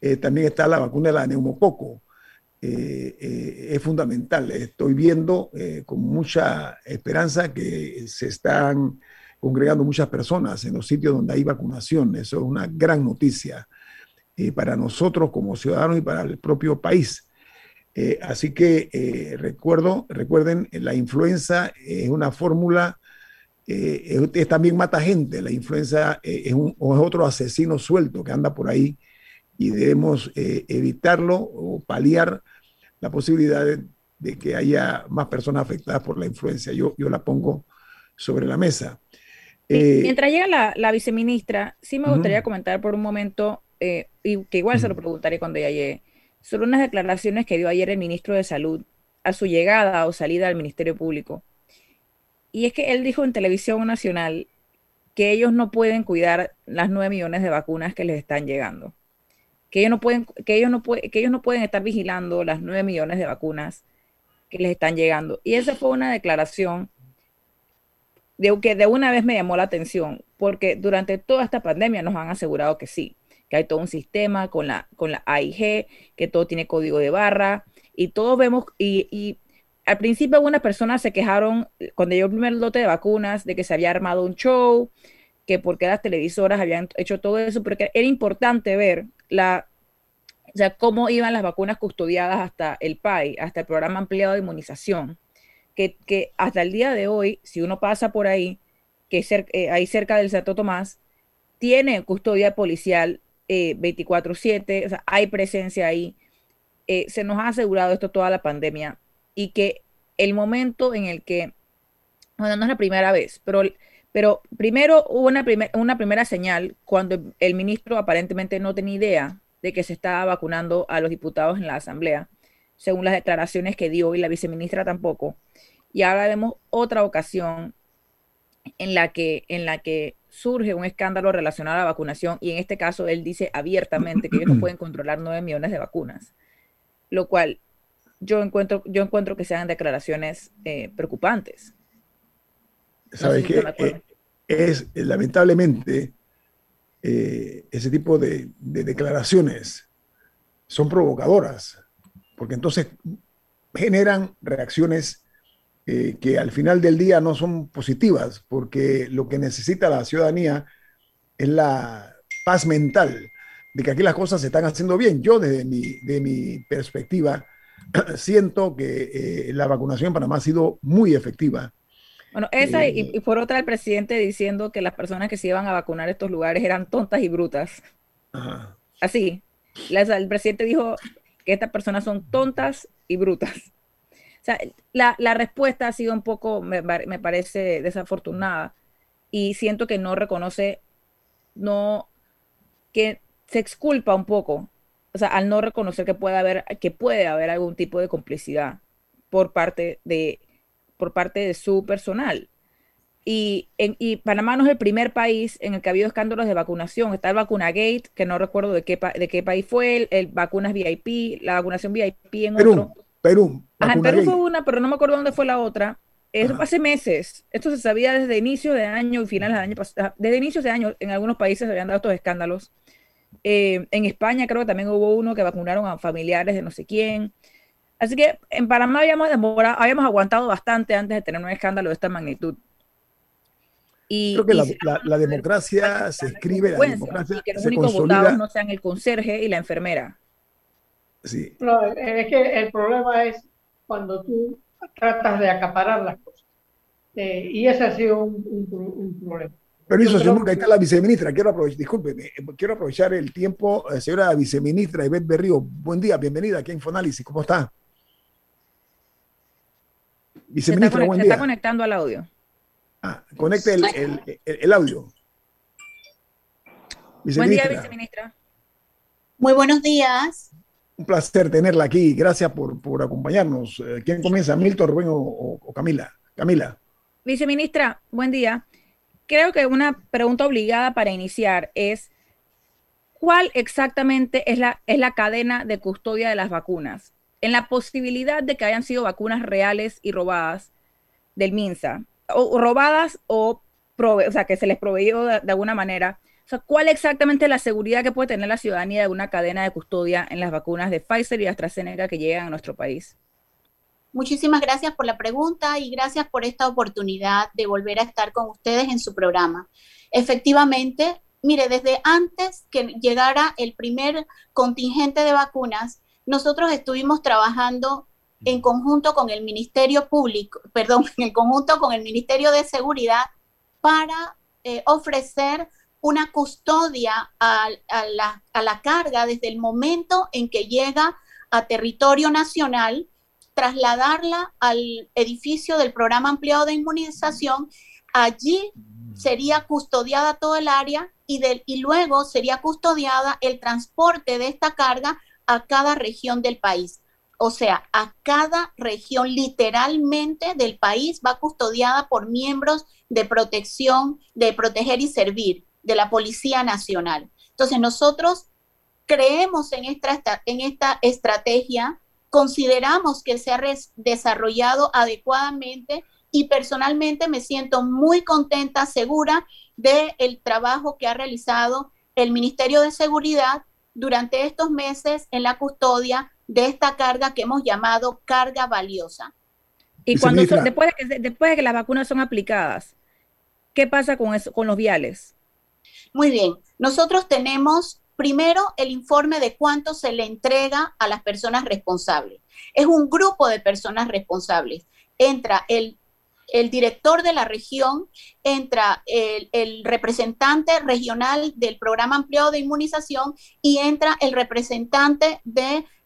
Eh, también está la vacuna de la neumococo. Eh, eh, es fundamental. Estoy viendo con mucha esperanza que se están congregando muchas personas en los sitios donde hay vacunación. Eso es una gran noticia para nosotros como ciudadanos y para el propio país. así que recuerdo, recuerden, la influenza es una fórmula eh, también mata gente. La influenza eh, es, otro asesino suelto que anda por ahí y debemos eh, evitarlo o paliar la posibilidad de, que haya más personas afectadas por la influenza. Yo la pongo sobre la mesa. Mientras llega la, viceministra, sí me gustaría comentar por un momento, y que igual se lo preguntaré cuando ella llegue, sobre unas declaraciones que dio ayer el ministro de Salud a su llegada o salida al Ministerio Público y es que él dijo en televisión nacional que ellos no pueden cuidar las nueve millones de vacunas que les están llegando. Que ellos no pueden, que ellos no que ellos no pueden estar vigilando las nueve millones de vacunas que les están llegando. Y esa fue una declaración de que de una vez me llamó la atención, porque durante toda esta pandemia nos han asegurado que sí, que hay todo un sistema con la, con la AIG, que todo tiene código de barra, y todos vemos, y al principio algunas personas se quejaron cuando llegó el primer lote de vacunas de que se había armado un show, que porque las televisoras habían hecho todo eso, porque era importante ver la, o sea, cómo iban las vacunas custodiadas hasta el PAI, hasta el programa ampliado de inmunización, que, hasta el día de hoy, si uno pasa por ahí, que es eh, ahí cerca del Santo Tomás, tiene custodia policial 24/7, eh, o sea, hay presencia ahí. Eh, se nos ha asegurado esto toda la pandemia y que el momento en el que, bueno, no es la primera vez, pero, pero primero hubo una, una primera señal cuando el ministro aparentemente no tenía idea de que se estaba vacunando a los diputados en la Asamblea, según las declaraciones que dio y la viceministra tampoco. Y ahora vemos otra ocasión en la que, en la que surge un escándalo relacionado a la vacunación y en este caso él dice abiertamente que ellos no pueden controlar nueve millones de vacunas, lo cual yo encuentro, yo encuentro que sean declaraciones eh, preocupantes. ¿Sabes qué? Eh, es lamentablemente eh, ese tipo de, declaraciones son provocadoras, porque entonces generan reacciones que al final del día no son positivas, porque lo que necesita la ciudadanía es la paz mental de que aquí las cosas se están haciendo bien. Yo desde mi, de mi perspectiva, [clears throat] siento que eh, la vacunación en Panamá ha sido muy efectiva. Bueno, esa y, eh, por otra el presidente diciendo que las personas que se iban a vacunar a estos lugares eran tontas y brutas. Así. el presidente dijo que estas personas son tontas y brutas. O sea, la, la respuesta ha sido un poco, me, me, parece desafortunada y siento que no reconoce, no, que se exculpa un poco o sea, al no reconocer que puede haber, que puede haber algún tipo de complicidad por parte de, por parte de su personal. Y, en, y Panamá no es el primer país en el que ha habido escándalos de vacunación. Está el Vacunagate, que no recuerdo de qué, de qué país fue, el, vacunas VIP, la vacunación VIP en Perú, otro. Perú. en Perú fue una, pero no me acuerdo dónde fue la otra. Eso hace meses. Esto se sabía desde inicio de año y finales del año pasado. Desde inicios de año, en algunos países se habían dado estos escándalos. Eh, en España creo que también hubo uno que vacunaron a familiares de no sé quién. Así que en Panamá habíamos demorado, habíamos aguantado bastante antes de tener un escándalo de esta magnitud. Y, creo que la, [laughs] democracia se escribe, la democracia y que los únicos votados no sean el conserje y la enfermera. Sí. es que el problema es cuando tú tratas de acaparar las cosas. Eh, y ese ha sido un problema. Permiso, señor, ahí está la viceministra. Quiero aprovechar, discúlpeme, eh, quiero aprovechar el tiempo. Eh, señora viceministra Ivette Berrío, buen día, bienvenida aquí a Infoanálisis. ¿Cómo está? Viceministra, se está, buen día. Se está conectando al audio. Ah, conecte el, el, el, audio. Buen día, viceministra. Muy buenos días. Un placer tenerla aquí. Gracias por, por acompañarnos. Eh, ¿Quién comienza? ¿Milton, Rubén o, o Camila? Camila. Viceministra, buen día creo que una pregunta obligada para iniciar es, ¿cuál exactamente es la, es la cadena de custodia de las vacunas? En la posibilidad de que hayan sido vacunas reales y robadas del MINSA, o robadas o o sea, que se les proveyó de, alguna manera. O sea, ¿cuál exactamente la seguridad que puede tener la ciudadanía de una cadena de custodia en las vacunas de Pfizer y AstraZeneca que llegan a nuestro país? Muchísimas gracias por la pregunta y gracias por esta oportunidad de volver a estar con ustedes en su programa. Efectivamente, mire, desde antes que llegara el primer contingente de vacunas, nosotros estuvimos trabajando en conjunto con el Ministerio Público, [laughs] perdón, en conjunto con el Ministerio de Seguridad para eh, ofrecer una custodia a, la, a la carga desde el momento en que llega a territorio nacional, trasladarla al edificio del programa ampliado de inmunización. Allí sería custodiada todo el área y, y luego sería custodiada el transporte de esta carga a cada región del país. O sea, a cada región literalmente del país va custodiada por miembros de protección, de proteger y servir, de la Policía Nacional. Entonces, nosotros creemos en esta, en esta estrategia, consideramos que se ha desarrollado adecuadamente y personalmente me siento muy contenta, segura del el trabajo que ha realizado el Ministerio de Seguridad durante estos meses en la custodia de esta carga que hemos llamado carga valiosa. Y cuando después, de que, después de que las vacunas son aplicadas, ¿qué pasa con, eso, con los viales? Muy bien, nosotros tenemos primero el informe de cuánto se le entrega a las personas responsables. Es un grupo de personas responsables. Entra el el director de la región, entra el, representante regional del programa ampliado de inmunización y entra el representante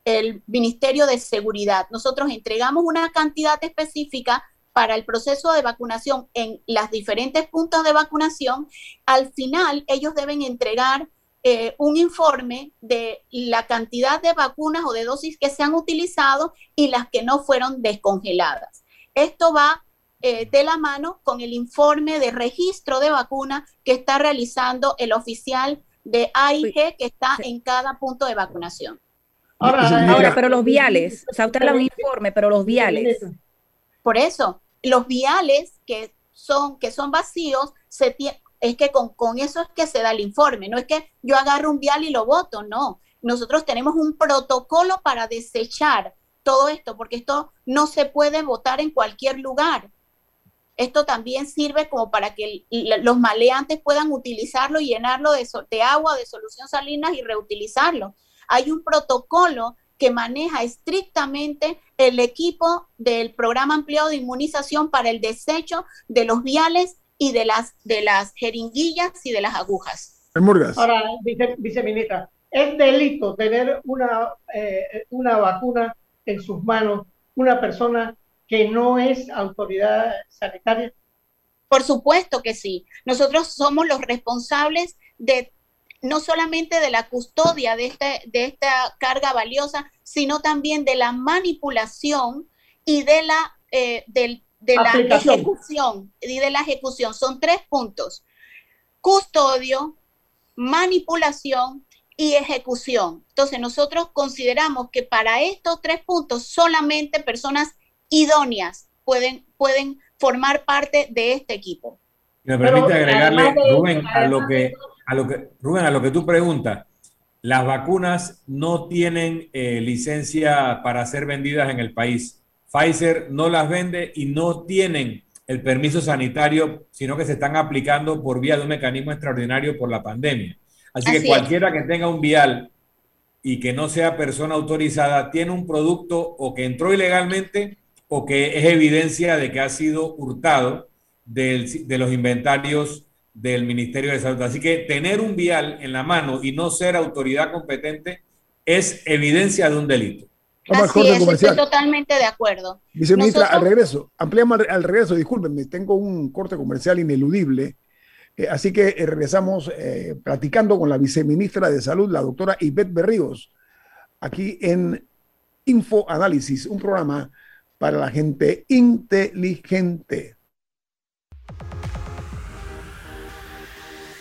del Ministerio de Seguridad. Nosotros entregamos una cantidad específica para el proceso de vacunación en las diferentes puntos de vacunación. Al final, ellos deben entregar eh, un informe de la cantidad de vacunas o de dosis que se han utilizado y las que no fueron descongeladas. Esto va eh, de la mano con el informe de registro de vacuna que está realizando el oficial de AIG que está en cada punto de vacunación. Ahora, pero los viales, o sea, usted un informe, pero los viales. Por eso, los viales que son, que son vacíos, se es que con, con eso es que se da el informe, no es que yo agarro un vial y lo voto, no. Nosotros tenemos un protocolo para desechar todo esto, porque esto no se puede votar en cualquier lugar. Esto también sirve como para que los maleantes puedan utilizarlo y llenarlo de, de agua, de solución salinas y reutilizarlo. Hay un protocolo que maneja estrictamente el equipo del programa ampliado de inmunización para el desecho de los viales y de las, de las jeringuillas y de las agujas. Ahora, viceministra, ¿es delito tener una, eh, una vacuna en sus manos una persona que no es autoridad sanitaria? Por supuesto que sí. Nosotros somos los responsables de no solamente de la custodia de, este, de esta carga valiosa, sino también de la manipulación y de la, eh, de la ejecución. Y de la ejecución. Son tres puntos. Custodio, manipulación y ejecución. Entonces nosotros consideramos que para estos tres puntos solamente personas idóneas pueden, pueden formar parte de este equipo. Me permite agregarle, Rubén, a lo que, a lo que, Rubén, a lo que tú preguntas. Las vacunas no tienen eh, licencia para ser vendidas en el país. Pfizer no las vende y no tienen el permiso sanitario, sino que se están aplicando por vía de un mecanismo extraordinario por la pandemia. Así, que cualquiera que tenga un vial y que no sea persona autorizada tiene un producto o que entró ilegalmente o que es evidencia de que ha sido hurtado de los inventarios del Ministerio de Salud. Así que tener un vial en la mano y no ser autoridad competente es evidencia de un delito. Así es, estoy totalmente de acuerdo. Viceministra, al regreso, ampliamos al regreso, discúlpenme, tengo un corte comercial ineludible, eh, así que eh, regresamos eh, platicando con la viceministra de Salud, la doctora Ivette Berríos, aquí en Info Análisis, un programa para la gente inteligente.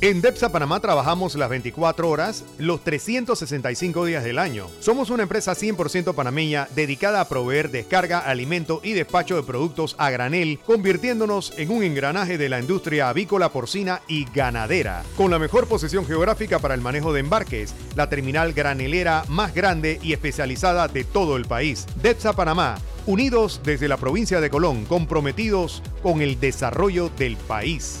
En DEPSA Panamá trabajamos las 24 horas, los 365 días del año. Somos una empresa 100% panameña dedicada a proveer descarga, alimento y despacho de productos a granel, convirtiéndonos en un engranaje de la industria avícola, porcina y ganadera. Con la mejor posición geográfica para el manejo de embarques, la terminal granelera más grande y especializada de todo el país. DEPSA Panamá, unidos desde la provincia de Colón, comprometidos con el desarrollo del país.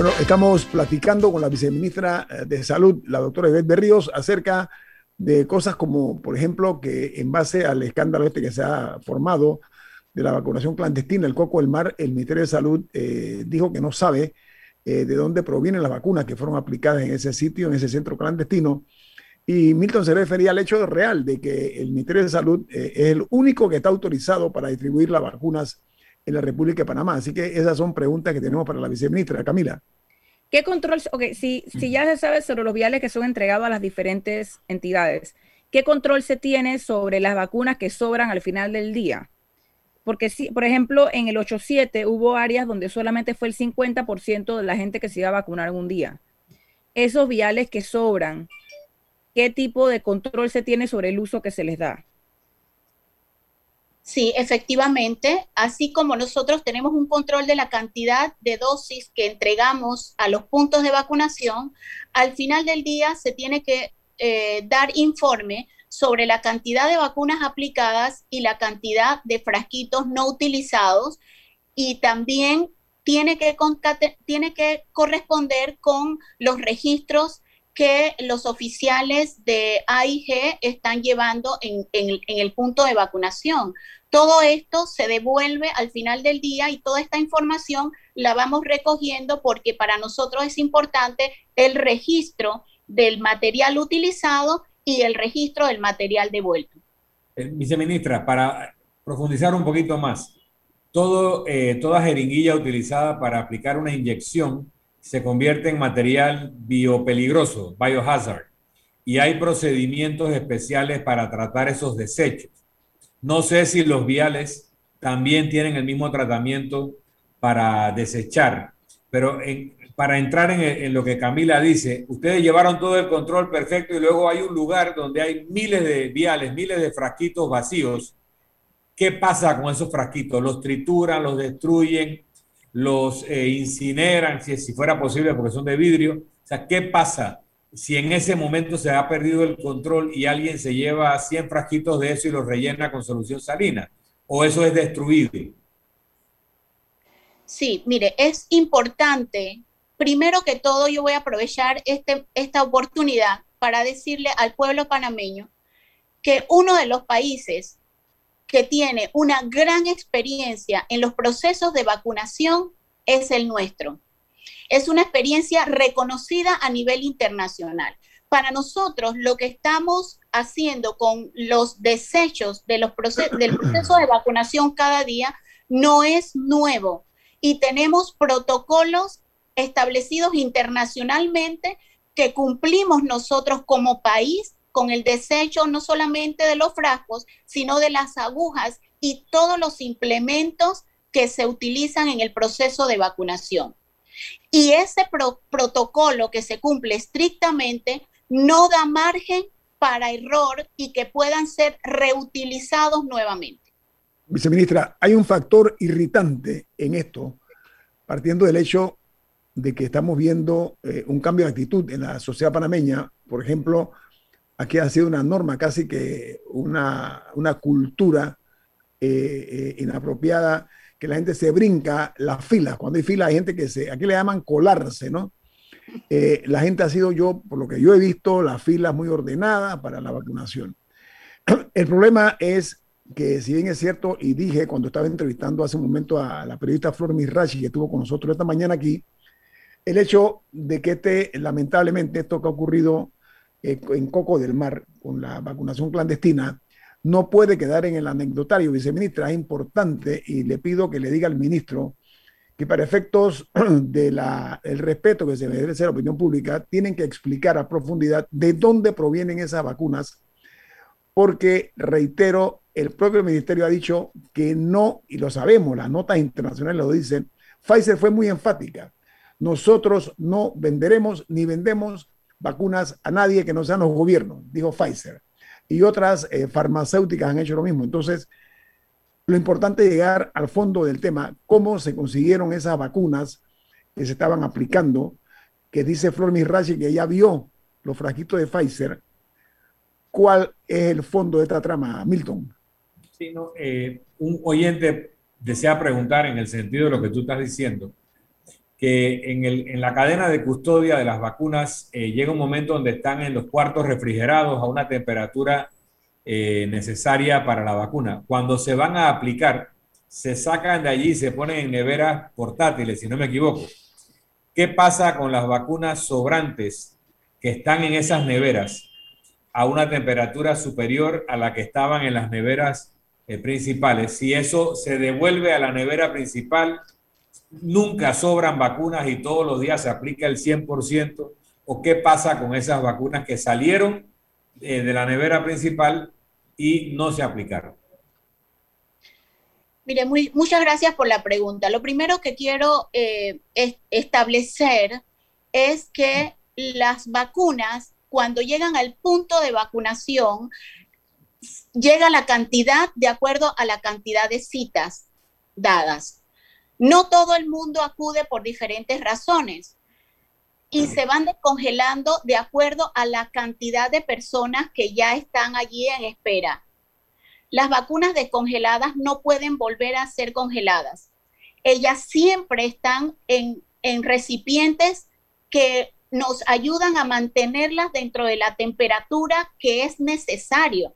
Bueno, estamos platicando con la viceministra eh, de Salud, la doctora Ivette Berríos, acerca de cosas como, por ejemplo, que en base al escándalo este que se ha formado de la vacunación clandestina, el Coco del Mar, el Ministerio de Salud eh, dijo que no sabe eh, de dónde provienen las vacunas que fueron aplicadas en ese sitio, en ese centro clandestino. Y Milton se refería al hecho real de que el Ministerio de Salud es el único que está autorizado para distribuir las vacunas en la República de Panamá. Así que esas son preguntas que tenemos para la viceministra. Camila. ¿Qué control, ok, si, si ya se sabe sobre los viales que son entregados a las diferentes entidades, ¿qué control se tiene sobre las vacunas que sobran al final del día? Porque si, por ejemplo, en el 8-7 hubo áreas donde solamente fue el 50% de la gente que se iba a vacunar en un día. Esos viales que sobran, ¿qué tipo de control se tiene sobre el uso que se les da? Sí, efectivamente, así como nosotros tenemos un control de la cantidad de dosis que entregamos a los puntos de vacunación, al final del día se tiene que eh, dar informe sobre la cantidad de vacunas aplicadas y la cantidad de frasquitos no utilizados y también tiene que, tiene que corresponder con los registros que los oficiales de AIG están llevando en, el punto de vacunación. Todo esto se devuelve al final del día y toda esta información la vamos recogiendo porque para nosotros es importante el registro del material utilizado y el registro del material devuelto. Eh, viceministra, para profundizar un poquito más, eh, toda jeringuilla utilizada para aplicar una inyección se convierte en material biopeligroso, biohazard, y hay procedimientos especiales para tratar esos desechos. No sé si los viales también tienen el mismo tratamiento para desechar, pero para entrar en, en, lo que Camila dice, ustedes llevaron todo el control perfecto y luego hay un lugar donde hay miles de viales, miles de frasquitos vacíos. ¿Qué pasa con esos frasquitos? ¿Los trituran, los destruyen? Los eh, incineran, si, si fuera posible, porque son de vidrio. O sea, ¿qué pasa si en ese momento se ha perdido el control y alguien se lleva 100 frasquitos de eso y los rellena con solución salina? ¿O eso es destruido? Sí, mire, es importante. Primero que todo, yo voy a aprovechar este, esta oportunidad para decirle al pueblo panameño que uno de los países que tiene una gran experiencia en los procesos de vacunación es el nuestro. Es una experiencia reconocida a nivel internacional. Para nosotros, lo que estamos haciendo con los desechos de los del proceso de vacunación cada día no es nuevo y tenemos protocolos establecidos internacionalmente que cumplimos nosotros como país con el desecho no solamente de los frascos, sino de las agujas y todos los implementos que se utilizan en el proceso de vacunación. Y ese protocolo que se cumple estrictamente no da margen para error y que puedan ser reutilizados nuevamente. Viceministra, hay un factor irritante en esto, partiendo del hecho de que estamos viendo eh, un cambio de actitud en la sociedad panameña. Por ejemplo, aquí ha sido una norma, casi que una, una cultura eh, eh, inapropiada, que la gente se brinca las filas. Cuando hay filas hay gente que se, aquí le llaman colarse, ¿no? [laughs] la gente ha sido yo, por lo que yo he visto, las filas muy ordenadas para la vacunación. [clears throat] El problema es que si bien es cierto, y dije cuando estaba entrevistando hace un momento a la periodista Flor Mirachi, que estuvo con nosotros esta mañana aquí, el hecho de que este, lamentablemente, esto que ha ocurrido eh, en Coco del Mar con la vacunación clandestina, no puede quedar en el anecdotario, viceministra. Es importante y le pido que le diga al ministro que para efectos [clears throat] del respeto que se merece la opinión pública, tienen que explicar a profundidad de dónde provienen esas vacunas, porque, reitero, el propio ministerio ha dicho que no, y lo sabemos, las notas internacionales lo dicen, Pfizer fue muy enfática nosotros no venderemos ni vendemos vacunas a nadie que no sean los gobiernos, dijo Pfizer. Y otras eh, farmacéuticas han hecho lo mismo. Entonces, lo importante es llegar al fondo del tema, cómo se consiguieron esas vacunas que se estaban aplicando, que dice Flor Mirachi que ella vio los frasquitos de Pfizer. ¿Cuál es el fondo de esta trama, Milton? Sí, no, eh, un oyente desea preguntar en el sentido de lo que tú estás diciendo que en, el, en, la cadena de custodia de las vacunas eh, llega un momento donde están en los cuartos refrigerados a una temperatura eh, necesaria para la vacuna. Cuando se van a aplicar, se sacan de allí y se ponen en neveras portátiles, si no me equivoco. ¿Qué pasa con las vacunas sobrantes que están en esas neveras a una temperatura superior a la que estaban en las neveras eh, principales? Si eso se devuelve a la nevera principal, nunca sobran vacunas y todos los días se aplica el 100%? ¿O qué pasa con esas vacunas que salieron eh, de la nevera principal y no se aplicaron? Mire, muy, muchas gracias por la pregunta. Lo primero que quiero eh, establecer es que las vacunas, cuando llegan al punto de vacunación, llega la cantidad de acuerdo a la cantidad de citas dadas. No todo el mundo acude por diferentes razones y se van descongelando de acuerdo a la cantidad de personas que ya están allí en espera. Las vacunas descongeladas no pueden volver a ser congeladas. Ellas siempre están en, en recipientes que nos ayudan a mantenerlas dentro de la temperatura que es necesario.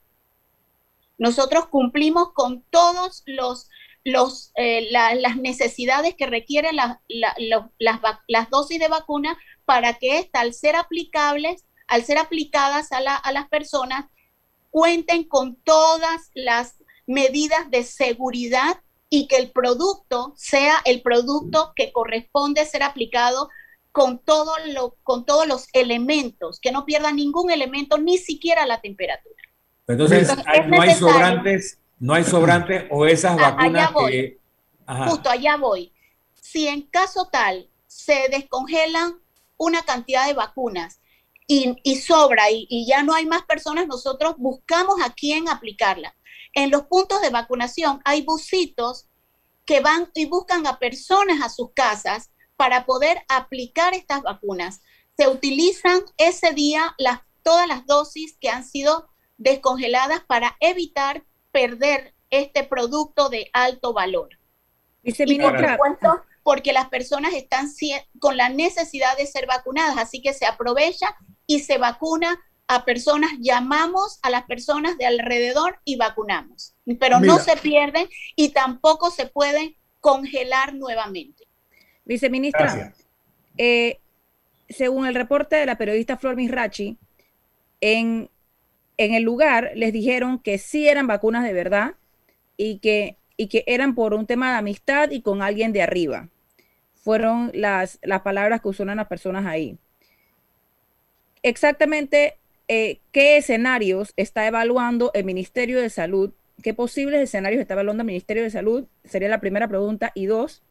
Nosotros cumplimos con todos los los, eh, las necesidades que requieren las, las, dosis de vacuna para que esta, al ser aplicables, al ser aplicadas a, a las personas, cuenten con todas las medidas de seguridad y que el producto sea el producto que corresponde ser aplicado con, todo lo, con todos los elementos, que no pierda ningún elemento, ni siquiera la temperatura. Entonces, no hay sobrantes no hay sobrante o esas vacunas que... Justo allá voy. Si en caso tal se descongelan una cantidad de vacunas y, sobra y, y, ya no hay más personas, nosotros buscamos a quién aplicarla. En los puntos de vacunación hay busitos que van y buscan a personas a sus casas para poder aplicar estas vacunas. Se utilizan ese día las, todas las dosis que han sido descongeladas para evitar perder este producto de alto valor. y por supuesto, porque las personas están con la necesidad de ser vacunadas, así que se aprovecha y se vacuna a personas, llamamos a las personas de alrededor y vacunamos, pero no se pierden y tampoco se pueden congelar nuevamente. Viceministra, eh, según el reporte de la periodista Flor Misrachi, en en el lugar les dijeron que sí eran vacunas de verdad y que, y que eran por un tema de amistad y con alguien de arriba. Fueron las, las palabras que usaron las personas ahí. Exactamente eh, qué escenarios está evaluando el Ministerio de Salud, qué posibles escenarios está evaluando el Ministerio de Salud, sería la primera pregunta. Y dos,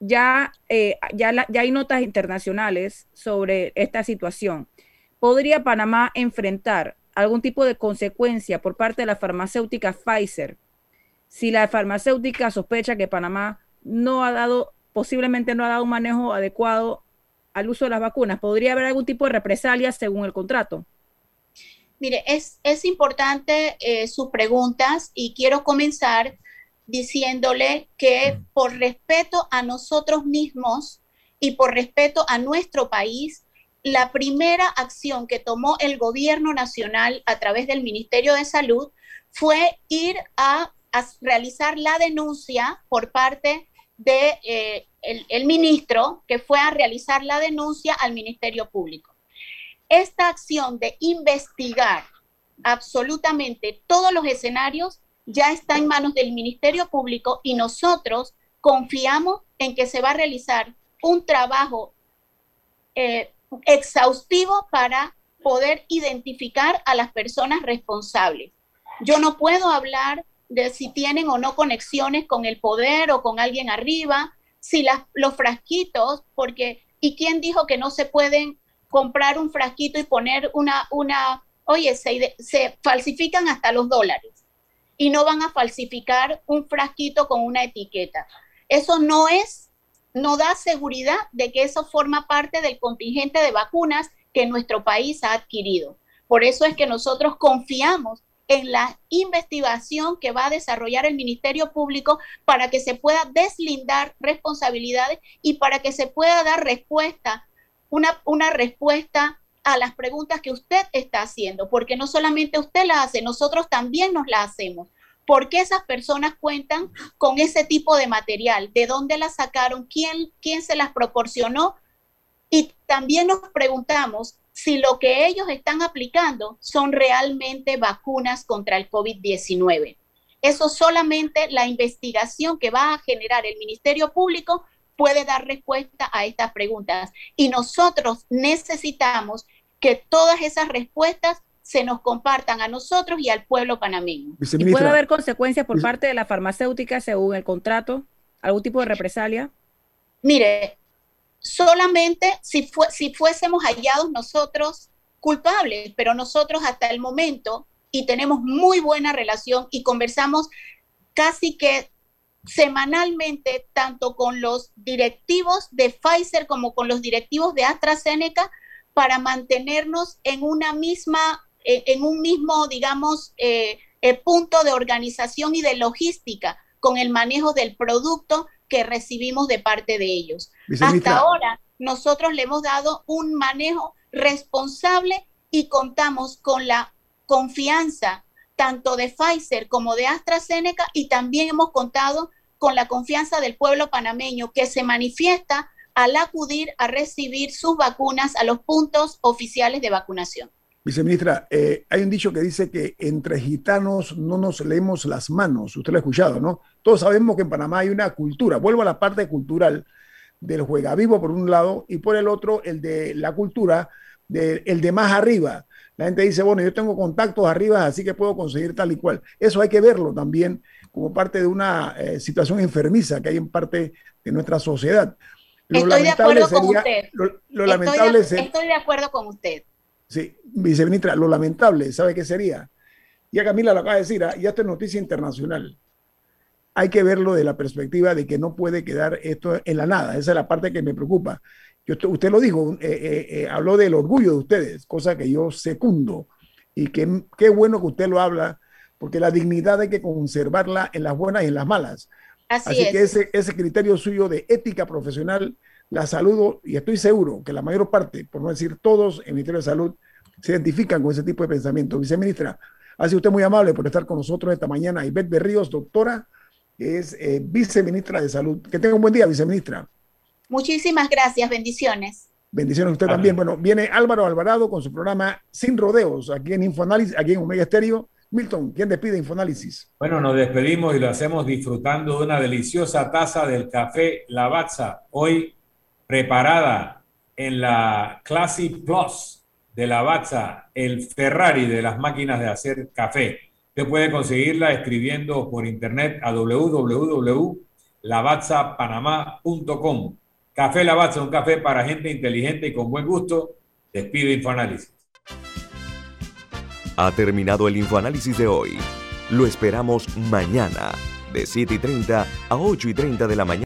ya, eh, ya, ya hay notas internacionales sobre esta situación. ¿Podría Panamá enfrentar algún tipo de consecuencia por parte de la farmacéutica Pfizer si la farmacéutica sospecha que Panamá no ha dado, posiblemente no ha dado un manejo adecuado al uso de las vacunas? ¿Podría haber algún tipo de represalia según el contrato? Mire, es, es importante eh, sus preguntas y quiero comenzar diciéndole que por respeto a nosotros mismos y por respeto a nuestro país, la primera acción que tomó el gobierno nacional a través del Ministerio de Salud fue ir a, realizar la denuncia por parte de eh, ministro que fue a realizar la denuncia al Ministerio Público. Esta acción de investigar absolutamente todos los escenarios ya está en manos del Ministerio Público y nosotros confiamos en que se va a realizar un trabajo eh, exhaustivo para poder identificar a las personas responsables. Yo no puedo hablar de si tienen o no conexiones con el poder o con alguien arriba, si las, los frasquitos, porque, ¿y quién dijo que no se pueden comprar un frasquito y poner una, una, oye, se, se falsifican hasta los dólares y no van a falsificar un frasquito con una etiqueta. Eso no es no da seguridad de que eso forma parte del contingente de vacunas que nuestro país ha adquirido. Por eso es que nosotros confiamos en la investigación que va a desarrollar el Ministerio Público para que se pueda deslindar responsabilidades y para que se pueda dar respuesta, una, una respuesta a las preguntas que usted está haciendo, porque no solamente usted las hace, nosotros también nos las hacemos. ¿Por qué esas personas cuentan con ese tipo de material? ¿De dónde las sacaron? ¿Quién, quién se las proporcionó? Y también nos preguntamos si lo que ellos están aplicando son realmente vacunas contra el COVID-19. Eso solamente la investigación que va a generar el Ministerio Público puede dar respuesta a estas preguntas. Y nosotros necesitamos que todas esas respuestas se nos compartan a nosotros y al pueblo panameño. ¿Y puede haber consecuencias por parte de la farmacéutica según el contrato? ¿Algún tipo de represalia? Mire, solamente si, si fuésemos hallados nosotros culpables, pero nosotros hasta el momento, y tenemos muy buena relación y conversamos casi que semanalmente, tanto con los directivos de Pfizer como con los directivos de AstraZeneca, para mantenernos en una misma en un mismo, digamos, eh, eh, punto de organización y de logística con el manejo del producto que recibimos de parte de ellos. Hasta ahora, nosotros le hemos dado un manejo responsable y contamos con la confianza tanto de Pfizer como de AstraZeneca y también hemos contado con la confianza del pueblo panameño que se manifiesta al acudir a recibir sus vacunas a los puntos oficiales de vacunación. Viceministra, eh, hay un dicho que dice que entre gitanos no nos leemos las manos. Usted lo ha escuchado, ¿no? Todos sabemos que en Panamá hay una cultura. Vuelvo a la parte cultural del juega vivo por un lado y por el otro el de la cultura, de, el de más arriba. La gente dice, bueno, yo tengo contactos arriba, así que puedo conseguir tal y cual. Eso hay que verlo también como parte de una eh, situación enfermiza que hay en parte de nuestra sociedad. estoy de acuerdo con usted. Lo, lamentable estoy de acuerdo con usted Sí, viceministra, lo lamentable, ¿sabe qué sería? Ya Camila lo acaba de decir, ¿ah? ya esto es noticia internacional. Hay que verlo de la perspectiva de que no puede quedar esto en la nada. Esa es la parte que me preocupa. usted lo dijo, eh, eh, eh, habló del orgullo de ustedes, cosa que yo secundo. Y que qué bueno que usted lo habla, porque la dignidad hay que conservarla en las buenas y en las malas. Así, que ese, ese criterio suyo de ética profesional la saludo y estoy seguro que la mayor parte, por no decir todos, en el Ministerio de Salud se identifican con ese tipo de pensamiento. Viceministra, ha sido usted muy amable por estar con nosotros esta mañana. Ivette Berríos, doctora, que es eh, viceministra de Salud. Que tenga un buen día, viceministra. Muchísimas gracias, bendiciones. Bendiciones a usted también. Bueno, viene Álvaro Alvarado con su programa Sin Rodeos, aquí en Infoanálisis, aquí en Omega Estéreo. Milton, ¿quién despide Infoanálisis? Bueno, nos despedimos y lo hacemos disfrutando de una deliciosa taza del café Lavazza. Hoy preparada en la Classic Plus de la Lavazza, el Ferrari de las máquinas de hacer café. Usted puede conseguirla escribiendo por internet a www.lavazzapanamá.com. Café Lavazza, un café para gente inteligente y con buen gusto. Despido Infoanálisis. Ha terminado el infoanálisis de hoy. Lo esperamos mañana, de 7 y 30 a 8 y 30 de la mañana.